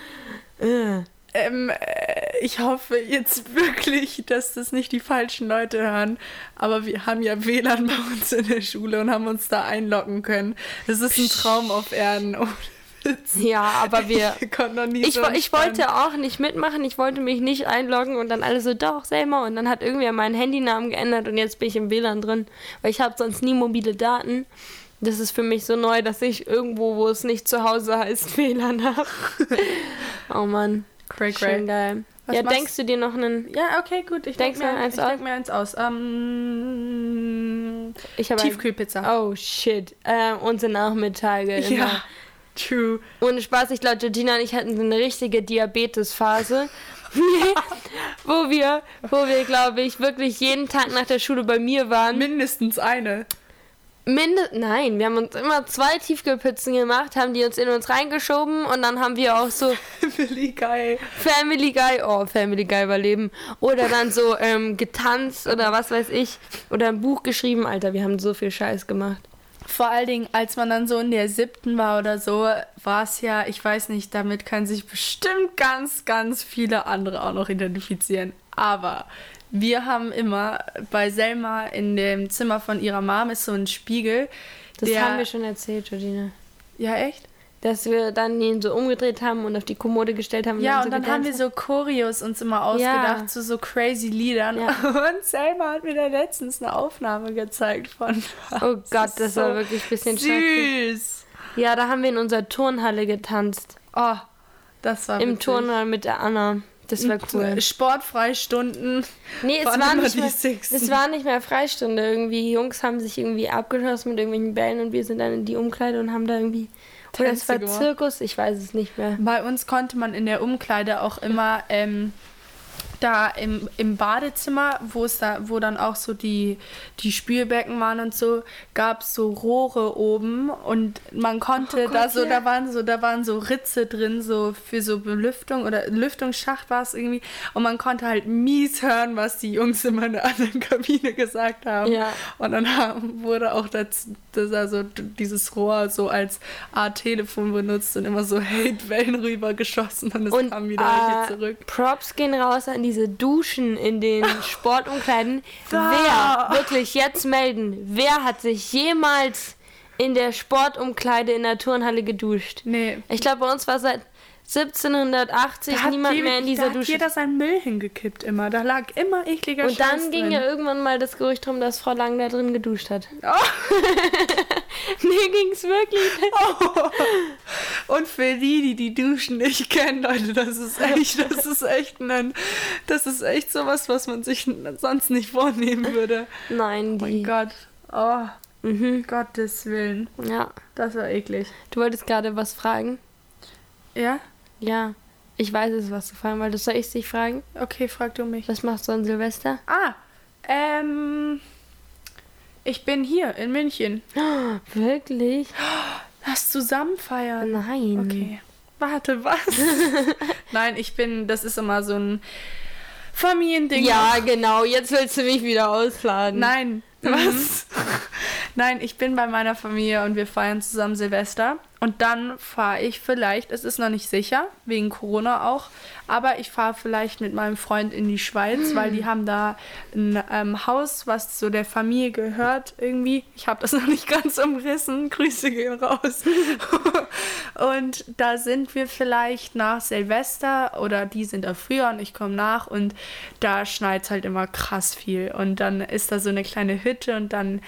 [SPEAKER 3] Äh.
[SPEAKER 2] Ähm, äh, ich hoffe jetzt wirklich, dass das nicht die falschen Leute hören. Aber wir haben ja WLAN bei uns in der Schule und haben uns da einloggen können. Das ist ein Traum auf Erden. Ohne Witz.
[SPEAKER 3] Ja, aber wir. <laughs>
[SPEAKER 2] Ich konnte noch nie
[SPEAKER 3] Ich,
[SPEAKER 2] so
[SPEAKER 3] ich wollte auch nicht mitmachen, ich wollte mich nicht einloggen und dann alle so, doch, Selma. Und dann hat irgendwer meinen Handynamen geändert und jetzt bin ich im WLAN drin, weil ich habe sonst nie mobile Daten. Das ist für mich so neu, dass ich irgendwo, wo es nicht zu Hause heißt, <laughs> WLAN habe. <laughs> oh Mann,
[SPEAKER 2] Cray,
[SPEAKER 3] schön geil.
[SPEAKER 2] Was
[SPEAKER 3] ja,
[SPEAKER 2] machst-
[SPEAKER 3] denkst du dir noch einen...
[SPEAKER 2] Ja, okay, gut. Ich denke mir,
[SPEAKER 3] eins
[SPEAKER 2] ich denk mir eins aus. Ähm,
[SPEAKER 3] Ich habe
[SPEAKER 2] Tiefkühlpizza.
[SPEAKER 3] Oh shit. Äh, unsere Nachmittage. Immer.
[SPEAKER 2] ja, true.
[SPEAKER 3] Ohne Spaß, ich glaube, Georgina und ich hatten so eine richtige Diabetesphase. <laughs> wo wir, wo wir, glaube ich, wirklich jeden Tag nach der Schule bei mir waren.
[SPEAKER 2] Mindestens eine.
[SPEAKER 3] Minde Nein, wir haben uns immer zwei Tiefkühlpizzen gemacht, haben die uns in uns reingeschoben und dann haben wir auch so <laughs>
[SPEAKER 2] Billy geil.
[SPEAKER 3] Family Guy, oh, Family Guy war Leben. Oder dann so ähm, getanzt oder was weiß ich. Oder ein Buch geschrieben. Alter, wir haben so viel Scheiß gemacht.
[SPEAKER 2] Vor allen Dingen, als man dann so in der siebten war oder so, war es ja, ich weiß nicht, damit können sich bestimmt ganz, ganz viele andere auch noch identifizieren. Aber wir haben immer bei Selma in dem Zimmer von ihrer Mom ist so ein Spiegel.
[SPEAKER 3] Das
[SPEAKER 2] der,
[SPEAKER 3] haben wir schon erzählt, Georgina.
[SPEAKER 2] Ja, echt?
[SPEAKER 3] Dass wir dann ihn so umgedreht haben und auf die Kommode gestellt haben.
[SPEAKER 2] Ja,
[SPEAKER 3] so
[SPEAKER 2] und dann haben wir so Choreos uns immer ausgedacht
[SPEAKER 3] Ja.
[SPEAKER 2] zu so crazy Liedern.
[SPEAKER 3] Ja. <laughs>
[SPEAKER 2] Und Selma hat mir da letztens eine Aufnahme gezeigt von. <laughs>
[SPEAKER 3] Oh Gott, das
[SPEAKER 2] so
[SPEAKER 3] war wirklich ein bisschen schrecklich.
[SPEAKER 2] süß.
[SPEAKER 3] Ja, da haben wir in unserer Turnhalle getanzt.
[SPEAKER 2] Oh, das war
[SPEAKER 3] Im
[SPEAKER 2] witzig.
[SPEAKER 3] Turnhalle mit der Anna. Das war cool.
[SPEAKER 2] Sportfreistunden.
[SPEAKER 3] Nee, es
[SPEAKER 2] waren
[SPEAKER 3] war, nicht
[SPEAKER 2] Sixten.
[SPEAKER 3] es war nicht mehr Freistunde. Irgendwie, die Jungs haben sich irgendwie abgeschossen mit irgendwelchen Bällen und wir sind dann in die Umkleide und haben da irgendwie. Oder es war. Zirkus, ich weiß es nicht mehr.
[SPEAKER 2] Bei uns konnte man in der Umkleide auch immer ähm, da im, im Badezimmer, wo es da, wo dann auch so die, die Spülbecken waren und so, gab es so Rohre oben und man konnte
[SPEAKER 3] Oh
[SPEAKER 2] da
[SPEAKER 3] Gott,
[SPEAKER 2] so,
[SPEAKER 3] ja.
[SPEAKER 2] da waren so, da waren so Ritze drin, so für so Belüftung oder Lüftungsschacht war es irgendwie. Und man konnte halt mies hören, was die Jungs in meiner <laughs> anderen Kabine gesagt haben.
[SPEAKER 3] Ja.
[SPEAKER 2] Und dann haben, wurde auch das, das also dieses Rohr so als Art Telefon benutzt und immer so Hate-Wellen rübergeschossen und es
[SPEAKER 3] Und
[SPEAKER 2] kam wieder
[SPEAKER 3] äh,
[SPEAKER 2] zurück.
[SPEAKER 3] Props gehen raus an diese Duschen in den <laughs> Sportumkleiden. Wer, wirklich jetzt melden, wer hat sich jemals in der Sportumkleide in der Turnhalle geduscht?
[SPEAKER 2] Nee.
[SPEAKER 3] Ich glaube, bei uns war seit 1780 niemand mehr in
[SPEAKER 2] da
[SPEAKER 3] dieser
[SPEAKER 2] hat
[SPEAKER 3] Dusche.
[SPEAKER 2] jeder seinen Müll hingekippt immer. Da lag immer ekliger
[SPEAKER 3] Und dann
[SPEAKER 2] Scheiß
[SPEAKER 3] ging
[SPEAKER 2] drin.
[SPEAKER 3] ja irgendwann mal das Gerücht rum, dass Frau Lang da drin geduscht hat.
[SPEAKER 2] Oh. <laughs>
[SPEAKER 3] Mir ging's wirklich.
[SPEAKER 2] Und für die, die die Duschen nicht kennen, Leute, das ist echt, das ist echt ein, das ist echt sowas, was man sich sonst nicht vornehmen würde.
[SPEAKER 3] Nein,
[SPEAKER 2] Oh mein
[SPEAKER 3] die.
[SPEAKER 2] Gott. Oh,
[SPEAKER 3] Mhm.
[SPEAKER 2] Gottes Willen.
[SPEAKER 3] Ja.
[SPEAKER 2] Das war eklig.
[SPEAKER 3] Du wolltest gerade was fragen?
[SPEAKER 2] Ja?
[SPEAKER 3] Ja. Ich weiß es, was du fragen wolltest. Soll ich dich fragen?
[SPEAKER 2] Okay, frag du mich.
[SPEAKER 3] Was machst du an Silvester?
[SPEAKER 2] Ah, ähm, ich bin hier in München. <gasps>
[SPEAKER 3] Wirklich? <gasps>
[SPEAKER 2] Lass zusammen feiern.
[SPEAKER 3] Nein.
[SPEAKER 2] Okay. Warte, was? <laughs> <laughs> Nein, ich bin, das ist immer so ein Familiending.
[SPEAKER 3] Ja, genau. Jetzt willst du mich wieder ausladen.
[SPEAKER 2] Nein, was? <laughs> Nein, ich bin bei meiner Familie und wir feiern zusammen Silvester. Und dann fahre ich vielleicht, es ist noch nicht sicher, wegen Corona auch, aber ich fahre vielleicht mit meinem Freund in die Schweiz, <gasps> weil die haben da ein ähm, Haus, was so der Familie gehört irgendwie. Ich habe das <laughs> noch nicht ganz umrissen. Grüße gehen raus. <laughs> und da sind wir vielleicht nach Silvester oder die sind da früher und ich komme nach und da schneit halt immer krass viel. Und dann ist da so eine kleine Hütte und dann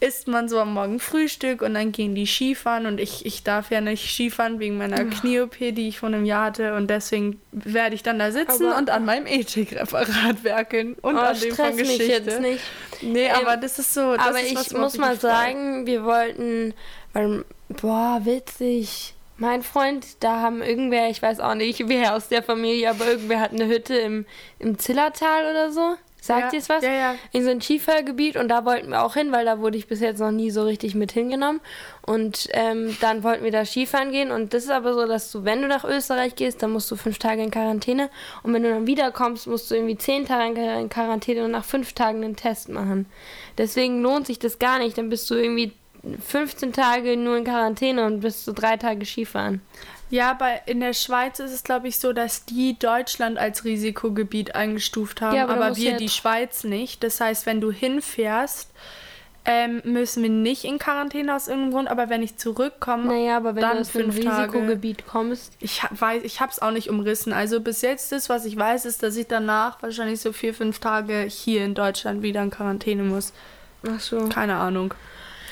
[SPEAKER 2] isst man so am Morgen Frühstück und dann gehen die Skifahren und ich, ich darf ja nicht Skifahren wegen meiner Knie-OP, die ich vor einem Jahr hatte und deswegen werde ich dann da sitzen
[SPEAKER 3] Aber-
[SPEAKER 2] und an meinem Ethikreferat <laughs> werkeln und
[SPEAKER 3] Oh,
[SPEAKER 2] an dem von
[SPEAKER 3] stress mich
[SPEAKER 2] Geschichte.
[SPEAKER 3] jetzt nicht.
[SPEAKER 2] Nee,
[SPEAKER 3] Ähm,
[SPEAKER 2] aber das ist so. Das
[SPEAKER 3] Aber
[SPEAKER 2] ist
[SPEAKER 3] ich muss mal sagen, wir wollten, weil, boah, witzig. Mein Freund, da haben irgendwer, ich weiß auch nicht, wer aus der Familie, aber irgendwer hat eine Hütte im, im Zillertal oder so. Sagt
[SPEAKER 2] Ja,
[SPEAKER 3] ihr es was?
[SPEAKER 2] ja, ja.
[SPEAKER 3] In so ein Skifahrgebiet und da wollten wir auch hin, weil da wurde ich bis jetzt noch nie so richtig mit hingenommen. Und ähm, dann wollten wir da Skifahren gehen und das ist aber so, dass du, wenn du nach Österreich gehst, dann musst du fünf Tage in Quarantäne und wenn du dann wiederkommst, musst du irgendwie zehn Tage in Quarantäne und nach fünf Tagen einen Test machen. Deswegen lohnt sich das gar nicht, dann bist du irgendwie 15 Tage nur in Quarantäne und bist so drei Tage Skifahren.
[SPEAKER 2] Ja, bei, in der Schweiz ist es, glaube ich, so, dass die Deutschland als Risikogebiet eingestuft haben,
[SPEAKER 3] Ja, aber
[SPEAKER 2] aber, wir die Schweiz nicht. Das heißt, wenn du hinfährst, ähm, müssen wir nicht in Quarantäne aus irgendeinem Grund, aber wenn ich zurückkomme,
[SPEAKER 3] Naja, aber wenn
[SPEAKER 2] dann
[SPEAKER 3] du aus einem
[SPEAKER 2] fünf Tage.
[SPEAKER 3] Risikogebiet kommst,
[SPEAKER 2] Ich weiß, ich habe es auch nicht umrissen. Also bis jetzt ist, was ich weiß, ist, dass ich danach wahrscheinlich so vier, fünf Tage hier in Deutschland wieder in Quarantäne muss.
[SPEAKER 3] ach so.
[SPEAKER 2] Keine Ahnung.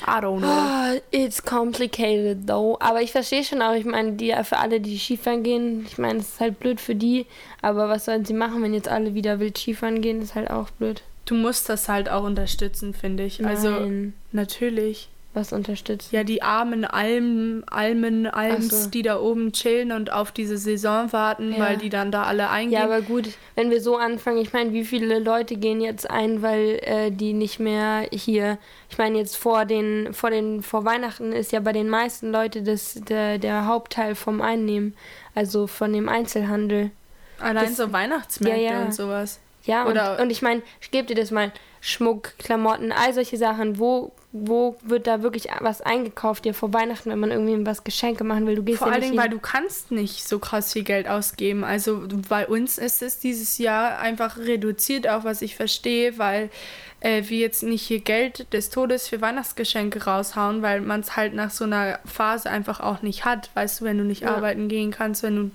[SPEAKER 2] I don't know.
[SPEAKER 3] Ah, It's complicated though. Aber ich verstehe schon auch, ich meine, die für alle, die Skifahren gehen, ich meine, es ist halt blöd für die, aber was sollen sie machen, wenn jetzt alle wieder wild Skifahren gehen, ist halt auch blöd.
[SPEAKER 2] du musst das halt auch unterstützen, finde ich. Also
[SPEAKER 3] Nein.
[SPEAKER 2] natürlich.
[SPEAKER 3] Was unterstützt?
[SPEAKER 2] Ja, die armen Almen, Almen, Alms,
[SPEAKER 3] so.
[SPEAKER 2] die da oben chillen und auf diese Saison warten,
[SPEAKER 3] Ja.
[SPEAKER 2] weil die dann da alle eingehen.
[SPEAKER 3] Ja, aber gut, wenn wir so anfangen, ich meine, wie viele Leute gehen jetzt ein, weil äh, die nicht mehr hier, ich meine, jetzt vor den, vor den, vor Weihnachten ist ja bei den meisten Leuten das der, der Hauptteil vom Einnehmen, also von dem Einzelhandel.
[SPEAKER 2] Allein
[SPEAKER 3] das-
[SPEAKER 2] so Weihnachtsmärkte
[SPEAKER 3] Ja, ja.
[SPEAKER 2] und sowas.
[SPEAKER 3] Ja,
[SPEAKER 2] Oder-
[SPEAKER 3] und, und ich meine, ich gebe dir das mal, Schmuck, Klamotten, all solche Sachen, wo, wo wird da wirklich was eingekauft dir vor Weihnachten, wenn man irgendwie was Geschenke machen will? Du gehst
[SPEAKER 2] Vor
[SPEAKER 3] ja
[SPEAKER 2] allen Dingen, weil du kannst nicht so krass viel Geld ausgeben. Also bei uns ist es dieses Jahr einfach reduziert, auch was ich verstehe, weil äh, wir jetzt nicht hier Geld des Todes für Weihnachtsgeschenke raushauen, weil man es halt nach so einer Phase einfach auch nicht hat. Weißt du, wenn du nicht
[SPEAKER 3] Ja.
[SPEAKER 2] arbeiten gehen kannst, wenn du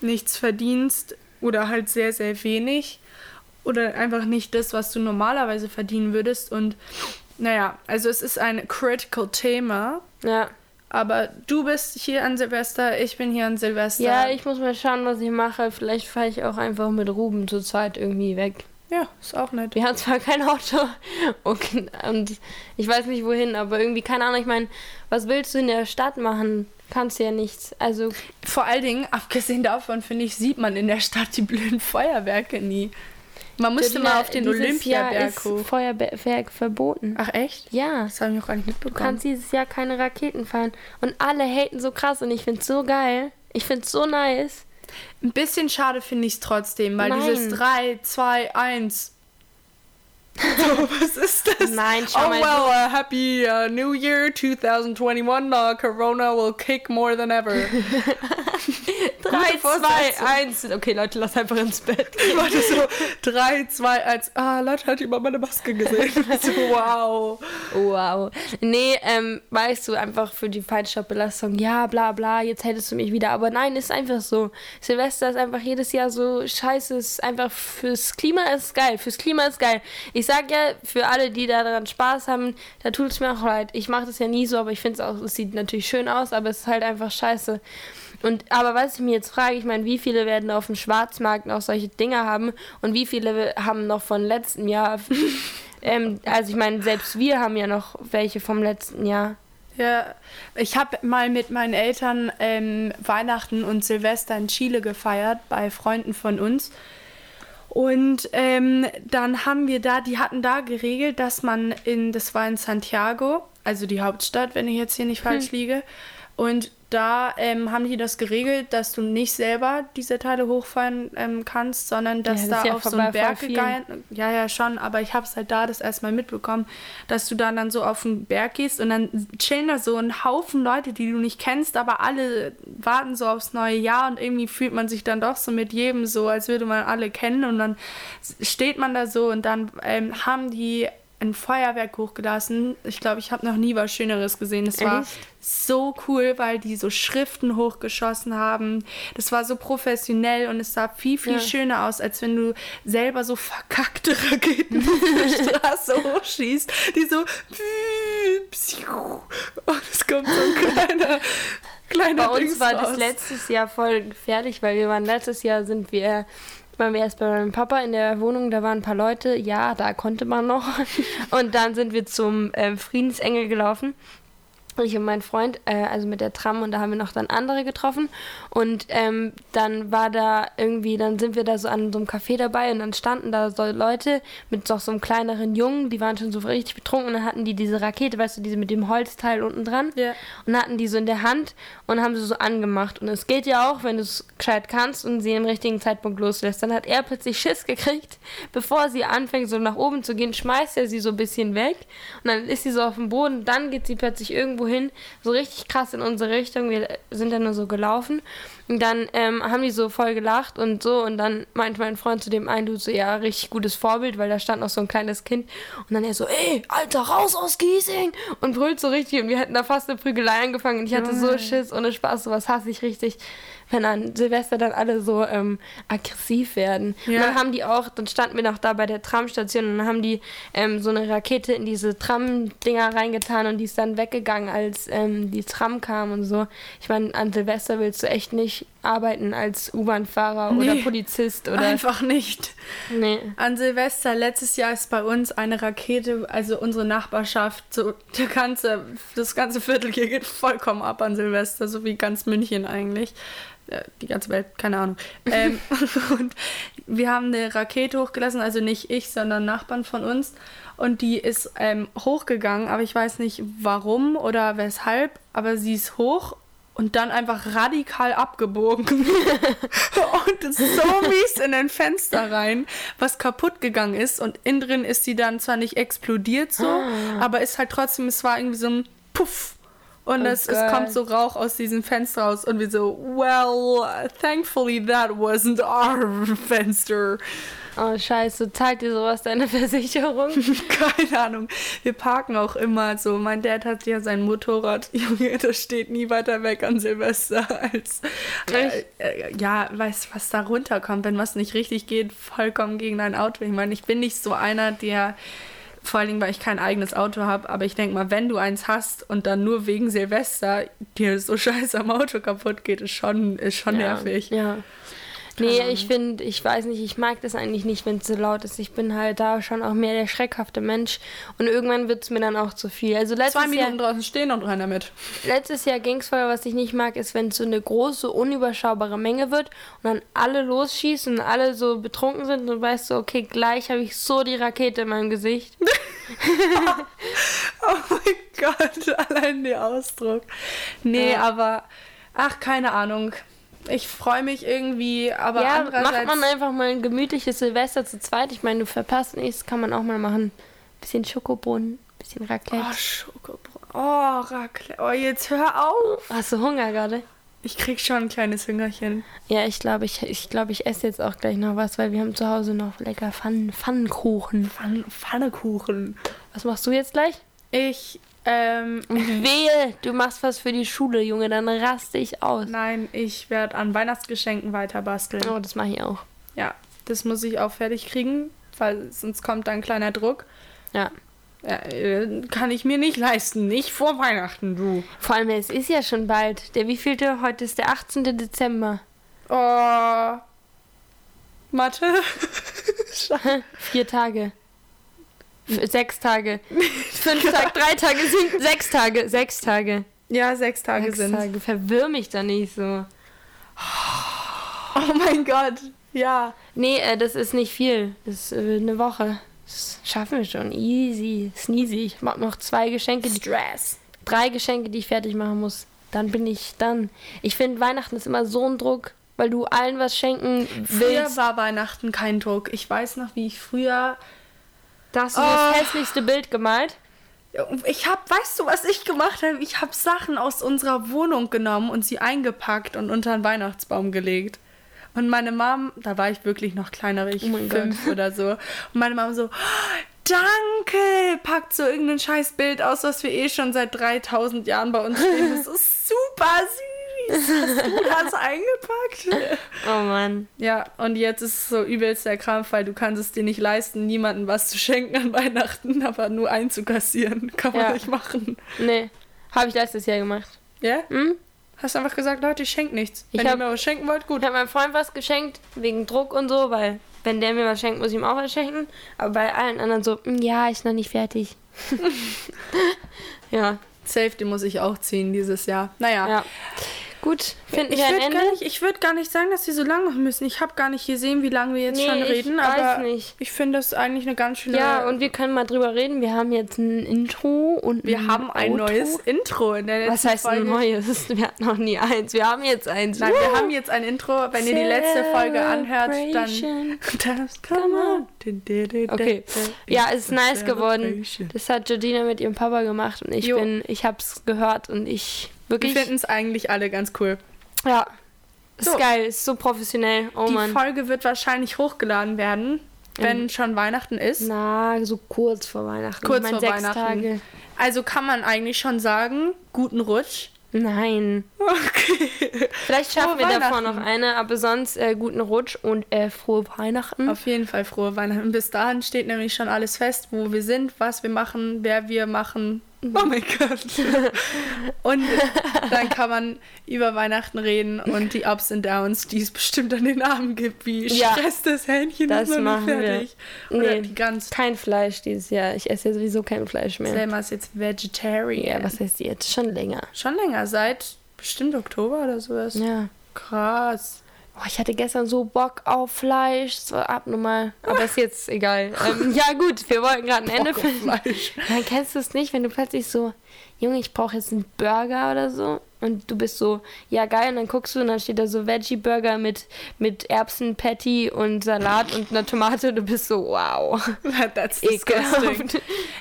[SPEAKER 2] nichts verdienst oder halt sehr, sehr wenig oder einfach nicht das, was du normalerweise verdienen würdest. Und naja, also es ist ein critical Thema.
[SPEAKER 3] Ja.
[SPEAKER 2] Aber du bist hier an Silvester, ich bin hier an Silvester.
[SPEAKER 3] ja, ich muss mal schauen, was ich mache. Vielleicht fahre ich auch einfach mit Ruben zur Zeit irgendwie weg.
[SPEAKER 2] Ja, ist auch nett.
[SPEAKER 3] Wir haben zwar kein Auto <laughs> und, und ich weiß nicht wohin, aber irgendwie, keine Ahnung, ich meine, was willst du in der Stadt machen? Kannst ja nichts. Also,
[SPEAKER 2] Vor allen Dingen, abgesehen davon, finde ich, sieht man in der Stadt die blöden Feuerwerke nie. Man müsste mal auf den Olympiaberg
[SPEAKER 3] ist
[SPEAKER 2] hoch.
[SPEAKER 3] Feuerwerk verboten.
[SPEAKER 2] Ach echt?
[SPEAKER 3] Ja.
[SPEAKER 2] Das habe ich noch gar nicht
[SPEAKER 3] Du
[SPEAKER 2] mitbekommen.
[SPEAKER 3] kannst dieses Jahr keine Raketen fahren. Und alle haten so krass und ich find's so geil. Ich find's so nice.
[SPEAKER 2] Ein bisschen schade finde ich es trotzdem, weil
[SPEAKER 3] Nein.
[SPEAKER 2] dieses 3, 2, 1. <laughs> So, was ist das?
[SPEAKER 3] Nein, schau
[SPEAKER 2] oh
[SPEAKER 3] mal,
[SPEAKER 2] well, uh, happy uh, New Year 2021. Uh, Corona will kick more than ever.
[SPEAKER 3] 3, <laughs>
[SPEAKER 2] Gute
[SPEAKER 3] 2,
[SPEAKER 2] Vorsätze.
[SPEAKER 3] 1. Okay, Leute, lass einfach ins Bett. <laughs>
[SPEAKER 2] Ich warte so 3, 2, 1. Ah, Leute hat über meine Maske gesehen. so, wow.
[SPEAKER 3] Wow. Nee, ähm, weißt du, einfach für die Feinstaubbelastung, ja, bla bla, jetzt hättest du mich wieder. Aber nein, ist einfach so. Silvester ist einfach jedes Jahr so scheiße. Ist einfach fürs Klima ist geil. Fürs Klima ist geil. Ich sag ja, für alle, die daran Spaß haben, da tut es mir auch leid. Ich mache das ja nie so, aber ich finde es auch, es sieht natürlich schön aus, aber es ist halt einfach scheiße. Und aber was ich mir jetzt frage, ich meine, wie viele werden auf dem Schwarzmarkt noch solche Dinge haben und wie viele haben noch von letztem Jahr <laughs> ähm, also ich meine, selbst wir haben ja noch welche vom letzten Jahr.
[SPEAKER 2] Ja, ich habe mal mit meinen Eltern ähm, Weihnachten und Silvester in Chile gefeiert bei Freunden von uns. Und ähm, dann haben wir da, die hatten da geregelt, dass man in, das war in Santiago, also die Hauptstadt, wenn ich jetzt hier nicht falsch liege. Und da ähm, haben die das geregelt, dass du nicht selber diese Teile hochfahren ähm, kannst, sondern dass
[SPEAKER 3] das
[SPEAKER 2] da
[SPEAKER 3] ja
[SPEAKER 2] auf so einen Berg gegangen Ja, ja, schon, aber ich habe es halt da das erstmal mitbekommen, dass du dann, dann so auf den Berg gehst und dann chillen da so ein Haufen Leute, die du nicht kennst, aber alle warten so aufs neue Jahr und irgendwie fühlt man sich dann doch so mit jedem so, als würde man alle kennen und dann steht man da so und dann ähm, haben die ein Feuerwerk hochgelassen. Ich glaube, ich habe noch nie was Schöneres gesehen. Das war so cool, weil die so Schriften hochgeschossen haben. Das war so professionell und es sah viel, viel
[SPEAKER 3] Ja.
[SPEAKER 2] schöner aus, als wenn du selber so verkackte Raketen <laughs> auf der Straße hochschießt, die so und es kommt so ein kleiner, kleiner
[SPEAKER 3] Bei uns
[SPEAKER 2] Dings
[SPEAKER 3] war das
[SPEAKER 2] raus.
[SPEAKER 3] letztes Jahr voll gefährlich, weil wir waren letztes Jahr sind wir waren wir erst bei meinem Papa in der Wohnung, da waren ein paar Leute, ja, da konnte man noch. <laughs> Und dann sind wir zum ähm, Friedensengel gelaufen. Ich und mein Freund, äh, also mit der Tram und da haben wir noch dann andere getroffen und ähm, dann war da irgendwie, dann sind wir da so an so einem Café dabei und dann standen da so Leute mit so, so einem kleineren Jungen, die waren schon so richtig betrunken und dann hatten die diese Rakete, weißt du, diese mit dem Holzteil unten dran
[SPEAKER 2] Ja.
[SPEAKER 3] und hatten die so in der Hand und haben sie so angemacht. Und es geht ja auch, wenn du es gescheit kannst und sie im richtigen Zeitpunkt loslässt. Dann hat er plötzlich Schiss gekriegt, bevor sie anfängt, so nach oben zu gehen, schmeißt er sie so ein bisschen weg und dann ist sie so auf dem Boden. Dann geht sie plötzlich irgendwo hin, so richtig krass in unsere Richtung. Wir sind dann nur so gelaufen. Und dann ähm, haben die so voll gelacht und so. Und dann meinte mein Freund zu dem einen, du so, ja, richtig gutes Vorbild, weil da stand noch so ein kleines Kind. Und dann er so, ey, Alter, raus aus Giesing! Und brüllt so richtig. Und wir hätten da fast eine Prügelei angefangen. Und ich hatte so Schiss, ohne Spaß, sowas hasse ich richtig. Wenn an Silvester dann alle so ähm, aggressiv werden. Und
[SPEAKER 2] Ja.
[SPEAKER 3] dann haben die auch, dann standen wir noch da bei der Tramstation und dann haben die ähm, so eine Rakete in diese Tram-Dinger reingetan und die ist dann weggegangen, als ähm, die Tram kam und so. Ich meine, an Silvester willst du echt nicht arbeiten als U-Bahn-Fahrer oder
[SPEAKER 2] Nee.
[SPEAKER 3] Polizist oder.
[SPEAKER 2] Einfach nicht.
[SPEAKER 3] Nee.
[SPEAKER 2] An Silvester letztes Jahr ist bei uns eine Rakete, also unsere Nachbarschaft, so der ganze, das ganze Viertel hier geht vollkommen ab an Silvester, so wie ganz München eigentlich. Äh, Die ganze Welt, keine Ahnung. <laughs> Ähm, und wir haben eine Rakete hochgelassen, also nicht ich, sondern Nachbarn von uns. Und die ist ähm, hochgegangen, aber ich weiß nicht warum oder weshalb, aber sie ist hoch und dann einfach radikal abgebogen. <laughs> und so mies in ein Fenster rein, was kaputt gegangen ist. Und innen drin ist sie dann zwar nicht explodiert so, aber ist halt trotzdem, es war irgendwie so ein Puff. Und
[SPEAKER 3] Oh
[SPEAKER 2] es, es kommt so Rauch aus diesem Fenster raus und wir so, well, thankfully that wasn't our <laughs> Fenster.
[SPEAKER 3] Oh, scheiße. Zahlt dir sowas deine <laughs> Versicherung? <laughs>
[SPEAKER 2] Keine Ahnung. Wir parken auch immer so. Mein Dad hat ja sein Motorrad. <laughs> Junge, das steht nie weiter weg an Silvester als. Äh, äh, ja, weißt was da runterkommt, wenn was nicht richtig geht, vollkommen gegen dein Auto. Ich meine, ich bin nicht so einer, der. Vor allen Dingen, weil ich kein eigenes Auto habe, aber ich denke mal, wenn du eins hast und dann nur wegen Silvester dir so scheiße am Auto kaputt geht, ist schon, ist schon nervig.
[SPEAKER 3] Ja. Nee, ich finde, ich weiß nicht, ich mag das eigentlich nicht, wenn es so laut ist. Ich bin halt da schon auch mehr der schreckhafte Mensch. Und irgendwann wird es mir dann auch zu viel. Also letztes
[SPEAKER 2] Zwei Minuten
[SPEAKER 3] Jahr,
[SPEAKER 2] draußen stehen und rein damit.
[SPEAKER 3] letztes Jahr ging es voll, was ich nicht mag, ist, wenn es so eine große, unüberschaubare Menge wird und dann alle losschießen und alle so betrunken sind und du weißt so, okay, gleich habe ich so die Rakete in meinem Gesicht. <laughs> <laughs>
[SPEAKER 2] Oh mein Gott, <laughs> allein der Ausdruck. Nee,
[SPEAKER 3] Ja.
[SPEAKER 2] aber ach, keine Ahnung. Ich freue mich irgendwie, aber
[SPEAKER 3] ja,
[SPEAKER 2] andererseits...
[SPEAKER 3] macht man einfach mal ein gemütliches Silvester zu zweit. Ich meine, du verpasst nichts, kann man auch mal machen. Bisschen Schokobohnen, bisschen Raclette.
[SPEAKER 2] Oh, Schokobrot. Oh, Raclette. Oh, jetzt hör auf.
[SPEAKER 3] Hast du Hunger gerade?
[SPEAKER 2] Ich krieg schon ein kleines Hüngerchen.
[SPEAKER 3] Ja, ich glaube, ich, ich, glaub, ich esse jetzt auch gleich noch was, weil wir haben zu Hause noch lecker Pfannen, Pfannkuchen.
[SPEAKER 2] Pfann Pfannekuchen.
[SPEAKER 3] Was machst du jetzt gleich?
[SPEAKER 2] Ich, ähm...
[SPEAKER 3] Und wehe, du machst was für die Schule, Junge, dann raste ich aus.
[SPEAKER 2] Nein, ich werde an Weihnachtsgeschenken weiter basteln.
[SPEAKER 3] Oh, das mache ich auch.
[SPEAKER 2] Ja, das muss ich auch fertig kriegen, weil sonst kommt da ein kleiner Druck.
[SPEAKER 3] Ja.
[SPEAKER 2] Ja, äh, kann ich mir nicht leisten. Nicht vor Weihnachten, du.
[SPEAKER 3] Vor allem, es ist ja schon bald. Der wievielte? Heute ist der 18. Dezember.
[SPEAKER 2] Oh. Mathe. <laughs>
[SPEAKER 3] Vier Tage. Sechs Tage. Fünf Tage, <laughs> drei Tage, sind sechs Tage. Sechs Tage.
[SPEAKER 2] ja, sechs Tage
[SPEAKER 3] Sechs
[SPEAKER 2] sind.
[SPEAKER 3] Tage. Verwirr mich da nicht so.
[SPEAKER 2] Oh mein Gott. Ja.
[SPEAKER 3] Nee, äh, das ist nicht viel. Das ist äh, eine Woche. Das schaffen wir schon. Easy. Sneezy. Ich mach noch zwei Geschenke,
[SPEAKER 2] Stress.
[SPEAKER 3] drei Geschenke, die ich fertig machen muss. Dann bin ich dann. Ich finde, Weihnachten ist immer so ein Druck, weil du allen was schenken
[SPEAKER 2] Früher
[SPEAKER 3] willst.
[SPEAKER 2] war Weihnachten kein Druck. Ich weiß noch, wie ich früher.
[SPEAKER 3] Da hast du
[SPEAKER 2] Oh.
[SPEAKER 3] das hässlichste Bild gemalt.
[SPEAKER 2] Ich hab, weißt du, was ich gemacht habe? Ich habe Sachen aus unserer Wohnung genommen und sie eingepackt und unter den Weihnachtsbaum gelegt. Und meine Mom, da war ich wirklich noch kleiner, ich
[SPEAKER 3] Oh
[SPEAKER 2] fünf oder so. Und meine Mom so, danke, packt so irgendein scheiß Bild aus, was wir eh schon seit 3000 Jahren bei uns stehen. Das ist super süß. Hast du das eingepackt? <laughs>
[SPEAKER 3] Oh Mann.
[SPEAKER 2] Ja, und jetzt ist es so übelst der Krampf, weil du kannst es dir nicht leisten, niemandem was zu schenken an Weihnachten, <laughs> aber nur einzukassieren. Kann man
[SPEAKER 3] Ja.
[SPEAKER 2] nicht machen.
[SPEAKER 3] Nee. Habe ich letztes Jahr gemacht.
[SPEAKER 2] Ja?
[SPEAKER 3] Hm?
[SPEAKER 2] Hast einfach gesagt, Leute, ich schenke nichts.
[SPEAKER 3] Ich
[SPEAKER 2] Wenn ihr
[SPEAKER 3] hab-
[SPEAKER 2] mir was schenken wollt, gut.
[SPEAKER 3] Ich habe meinem Freund was geschenkt, wegen Druck und so, weil wenn der mir was schenkt, muss ich ihm auch was schenken. Aber bei allen anderen so, "Mm, ja, ist noch nicht fertig. <laughs> ja,
[SPEAKER 2] Safe, den muss ich auch ziehen dieses Jahr. Naja.
[SPEAKER 3] ja. Gut, finden
[SPEAKER 2] Ich
[SPEAKER 3] wir ein
[SPEAKER 2] würde
[SPEAKER 3] Ende?
[SPEAKER 2] gar, nicht- ich würd gar nicht sagen, dass wir so lang machen müssen. Ich habe gar nicht gesehen, wie lange wir jetzt
[SPEAKER 3] Nee,
[SPEAKER 2] schon
[SPEAKER 3] ich
[SPEAKER 2] reden,
[SPEAKER 3] weiß
[SPEAKER 2] aber
[SPEAKER 3] nicht.
[SPEAKER 2] ich finde das eigentlich eine ganz schöne.
[SPEAKER 3] Ja, und wir können mal drüber reden. Wir haben jetzt ein Intro und
[SPEAKER 2] wir haben ein
[SPEAKER 3] Outro.
[SPEAKER 2] neues Intro in der
[SPEAKER 3] Was heißt
[SPEAKER 2] Folge.
[SPEAKER 3] ein neues? <laughs> Wir hatten noch nie eins. Wir haben jetzt eins.
[SPEAKER 2] Nein, wir haben jetzt ein Intro. Wenn ihr die letzte Folge anhört, dann.
[SPEAKER 3] Okay. Ja, es ist nice geworden. Das hat Jordina mit ihrem Papa gemacht und ich
[SPEAKER 2] Jo.
[SPEAKER 3] bin, ich hab's gehört und ich
[SPEAKER 2] Wir
[SPEAKER 3] wirklich.
[SPEAKER 2] finden es eigentlich alle ganz cool.
[SPEAKER 3] Ja. Ist
[SPEAKER 2] So.
[SPEAKER 3] geil, ist so professionell. Oh
[SPEAKER 2] die
[SPEAKER 3] Mann.
[SPEAKER 2] Folge wird wahrscheinlich hochgeladen werden, wenn schon Weihnachten ist.
[SPEAKER 3] Na, so kurz vor Weihnachten.
[SPEAKER 2] Kurz
[SPEAKER 3] ich mein,
[SPEAKER 2] vor
[SPEAKER 3] sechs
[SPEAKER 2] Weihnachten.
[SPEAKER 3] Tage.
[SPEAKER 2] Also kann man eigentlich schon sagen, guten Rutsch.
[SPEAKER 3] Nein.
[SPEAKER 2] Okay.
[SPEAKER 3] Vielleicht schaffen
[SPEAKER 2] Frohe
[SPEAKER 3] wir davor noch eine, aber sonst äh, guten Rutsch und äh, frohe Weihnachten.
[SPEAKER 2] Auf jeden Fall frohe Weihnachten. Bis dahin steht nämlich schon alles fest, wo wir sind, was wir machen, wer wir machen, Oh mein Gott. Und dann kann man über Weihnachten reden und die Ups und Downs, die es bestimmt an den Abend gibt, wie
[SPEAKER 3] Ja.
[SPEAKER 2] Stress das Hähnchen
[SPEAKER 3] Das
[SPEAKER 2] ist noch nicht
[SPEAKER 3] wir.
[SPEAKER 2] fertig. Oder
[SPEAKER 3] Nee.
[SPEAKER 2] die ganz
[SPEAKER 3] Kein Fleisch dieses Jahr. Ich esse ja sowieso kein Fleisch mehr.
[SPEAKER 2] Selma ist jetzt Vegetarian.
[SPEAKER 3] Ja, was heißt die jetzt? Schon länger.
[SPEAKER 2] Schon länger, seit bestimmt Oktober oder sowas.
[SPEAKER 3] Ja.
[SPEAKER 2] Krass.
[SPEAKER 3] Oh, ich hatte gestern so Bock auf Fleisch. War abnormal. Aber ist jetzt egal. <laughs> ähm, ja, gut, wir wollten gerade ein Ende finden.
[SPEAKER 2] Fleisch.
[SPEAKER 3] Dann kennst du es nicht, wenn du plötzlich so, Junge, ich brauche jetzt einen Burger oder so. Und du bist so, ja geil, und dann guckst du und dann steht da so Veggie-Burger mit, mit Erbsen-Patty und Salat und einer Tomate und du bist so, wow. <laughs>
[SPEAKER 2] That's disgusting.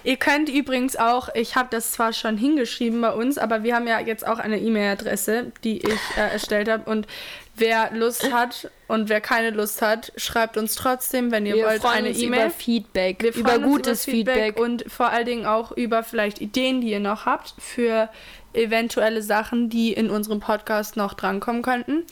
[SPEAKER 2] Ihr könnt übrigens auch, ich habe das zwar schon hingeschrieben bei uns, aber wir haben ja jetzt auch eine E-Mail-Adresse, die ich äh, erstellt habe. Und wer Lust hat und wer keine Lust hat, schreibt uns trotzdem, wenn ihr
[SPEAKER 3] Wir
[SPEAKER 2] wollt, eine E-Mail.
[SPEAKER 3] über Feedback,
[SPEAKER 2] Wir
[SPEAKER 3] über gutes
[SPEAKER 2] über
[SPEAKER 3] Feedback.
[SPEAKER 2] und vor allen Dingen auch über vielleicht Ideen, die ihr noch habt für eventuelle Sachen, die in unserem Podcast noch drankommen könnten.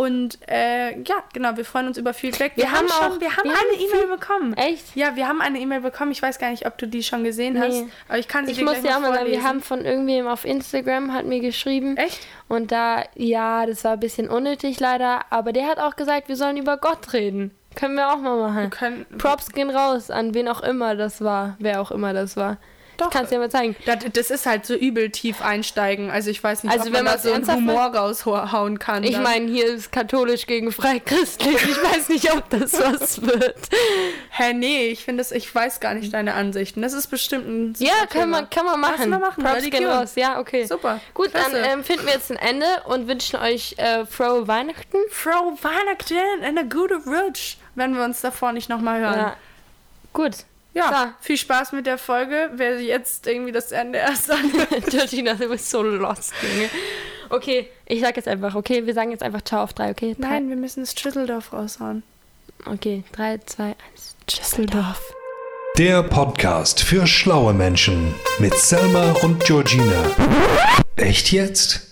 [SPEAKER 2] Und äh, ja, genau, wir freuen uns über Feedback.
[SPEAKER 3] Wir haben
[SPEAKER 2] schon,
[SPEAKER 3] auch-
[SPEAKER 2] wir haben
[SPEAKER 3] wir
[SPEAKER 2] eine
[SPEAKER 3] haben
[SPEAKER 2] E-Mail bekommen.
[SPEAKER 3] Echt?
[SPEAKER 2] Ja, wir haben eine E-Mail bekommen. Ich weiß gar nicht, ob du die schon gesehen
[SPEAKER 3] Nee.
[SPEAKER 2] hast, aber ich kann sie
[SPEAKER 3] Ich
[SPEAKER 2] dir
[SPEAKER 3] muss dir auch mal sagen, wir haben von irgendwem auf Instagram hat mir geschrieben.
[SPEAKER 2] Echt?
[SPEAKER 3] Und da, ja, das war ein bisschen unnötig leider, aber der hat auch gesagt, wir sollen über Gott reden. Können wir auch mal
[SPEAKER 2] Wir
[SPEAKER 3] machen. Props gehen raus an wen auch immer das war, wer auch immer das war.
[SPEAKER 2] Doch.
[SPEAKER 3] Ich kann es dir mal zeigen.
[SPEAKER 2] das, das ist halt so übel tief einsteigen. Also ich weiß nicht,
[SPEAKER 3] Also
[SPEAKER 2] ob
[SPEAKER 3] wenn
[SPEAKER 2] man da
[SPEAKER 3] man's
[SPEAKER 2] so einen Humor raushauen kann.
[SPEAKER 3] Ich
[SPEAKER 2] dann.
[SPEAKER 3] meine, hier ist katholisch gegen freichristlich. Ich weiß nicht, ob das was wird.
[SPEAKER 2] Hä, nee, ich finde das, ich weiß gar nicht deine Ansichten. Das ist bestimmt ein super
[SPEAKER 3] Ja, kann man, kann man machen.
[SPEAKER 2] Lass mal machen,
[SPEAKER 3] Props gehen raus. Ja, okay.
[SPEAKER 2] Super.
[SPEAKER 3] Gut, dann
[SPEAKER 2] Klasse.
[SPEAKER 3] ähm, finden wir jetzt ein Ende und wünschen euch äh, frohe Weihnachten.
[SPEAKER 2] Frohe Weihnachten und eine gute Rutsch, wenn wir uns davor nicht nochmal hören.
[SPEAKER 3] Ja. Gut.
[SPEAKER 2] Ja, viel Spaß mit der Folge. Wer jetzt irgendwie das Ende erst anhört. <laughs>
[SPEAKER 3] Georgina, du bist so lost, Junge. Okay, ich sag jetzt einfach, okay, wir sagen jetzt einfach Ciao auf drei, okay? Drei,
[SPEAKER 2] Nein, wir müssen das Schüsseldorf raushauen.
[SPEAKER 3] Okay, drei, zwei, eins. Düsseldorf.
[SPEAKER 1] Der Podcast für schlaue Menschen mit Selma und Georgina. Echt jetzt?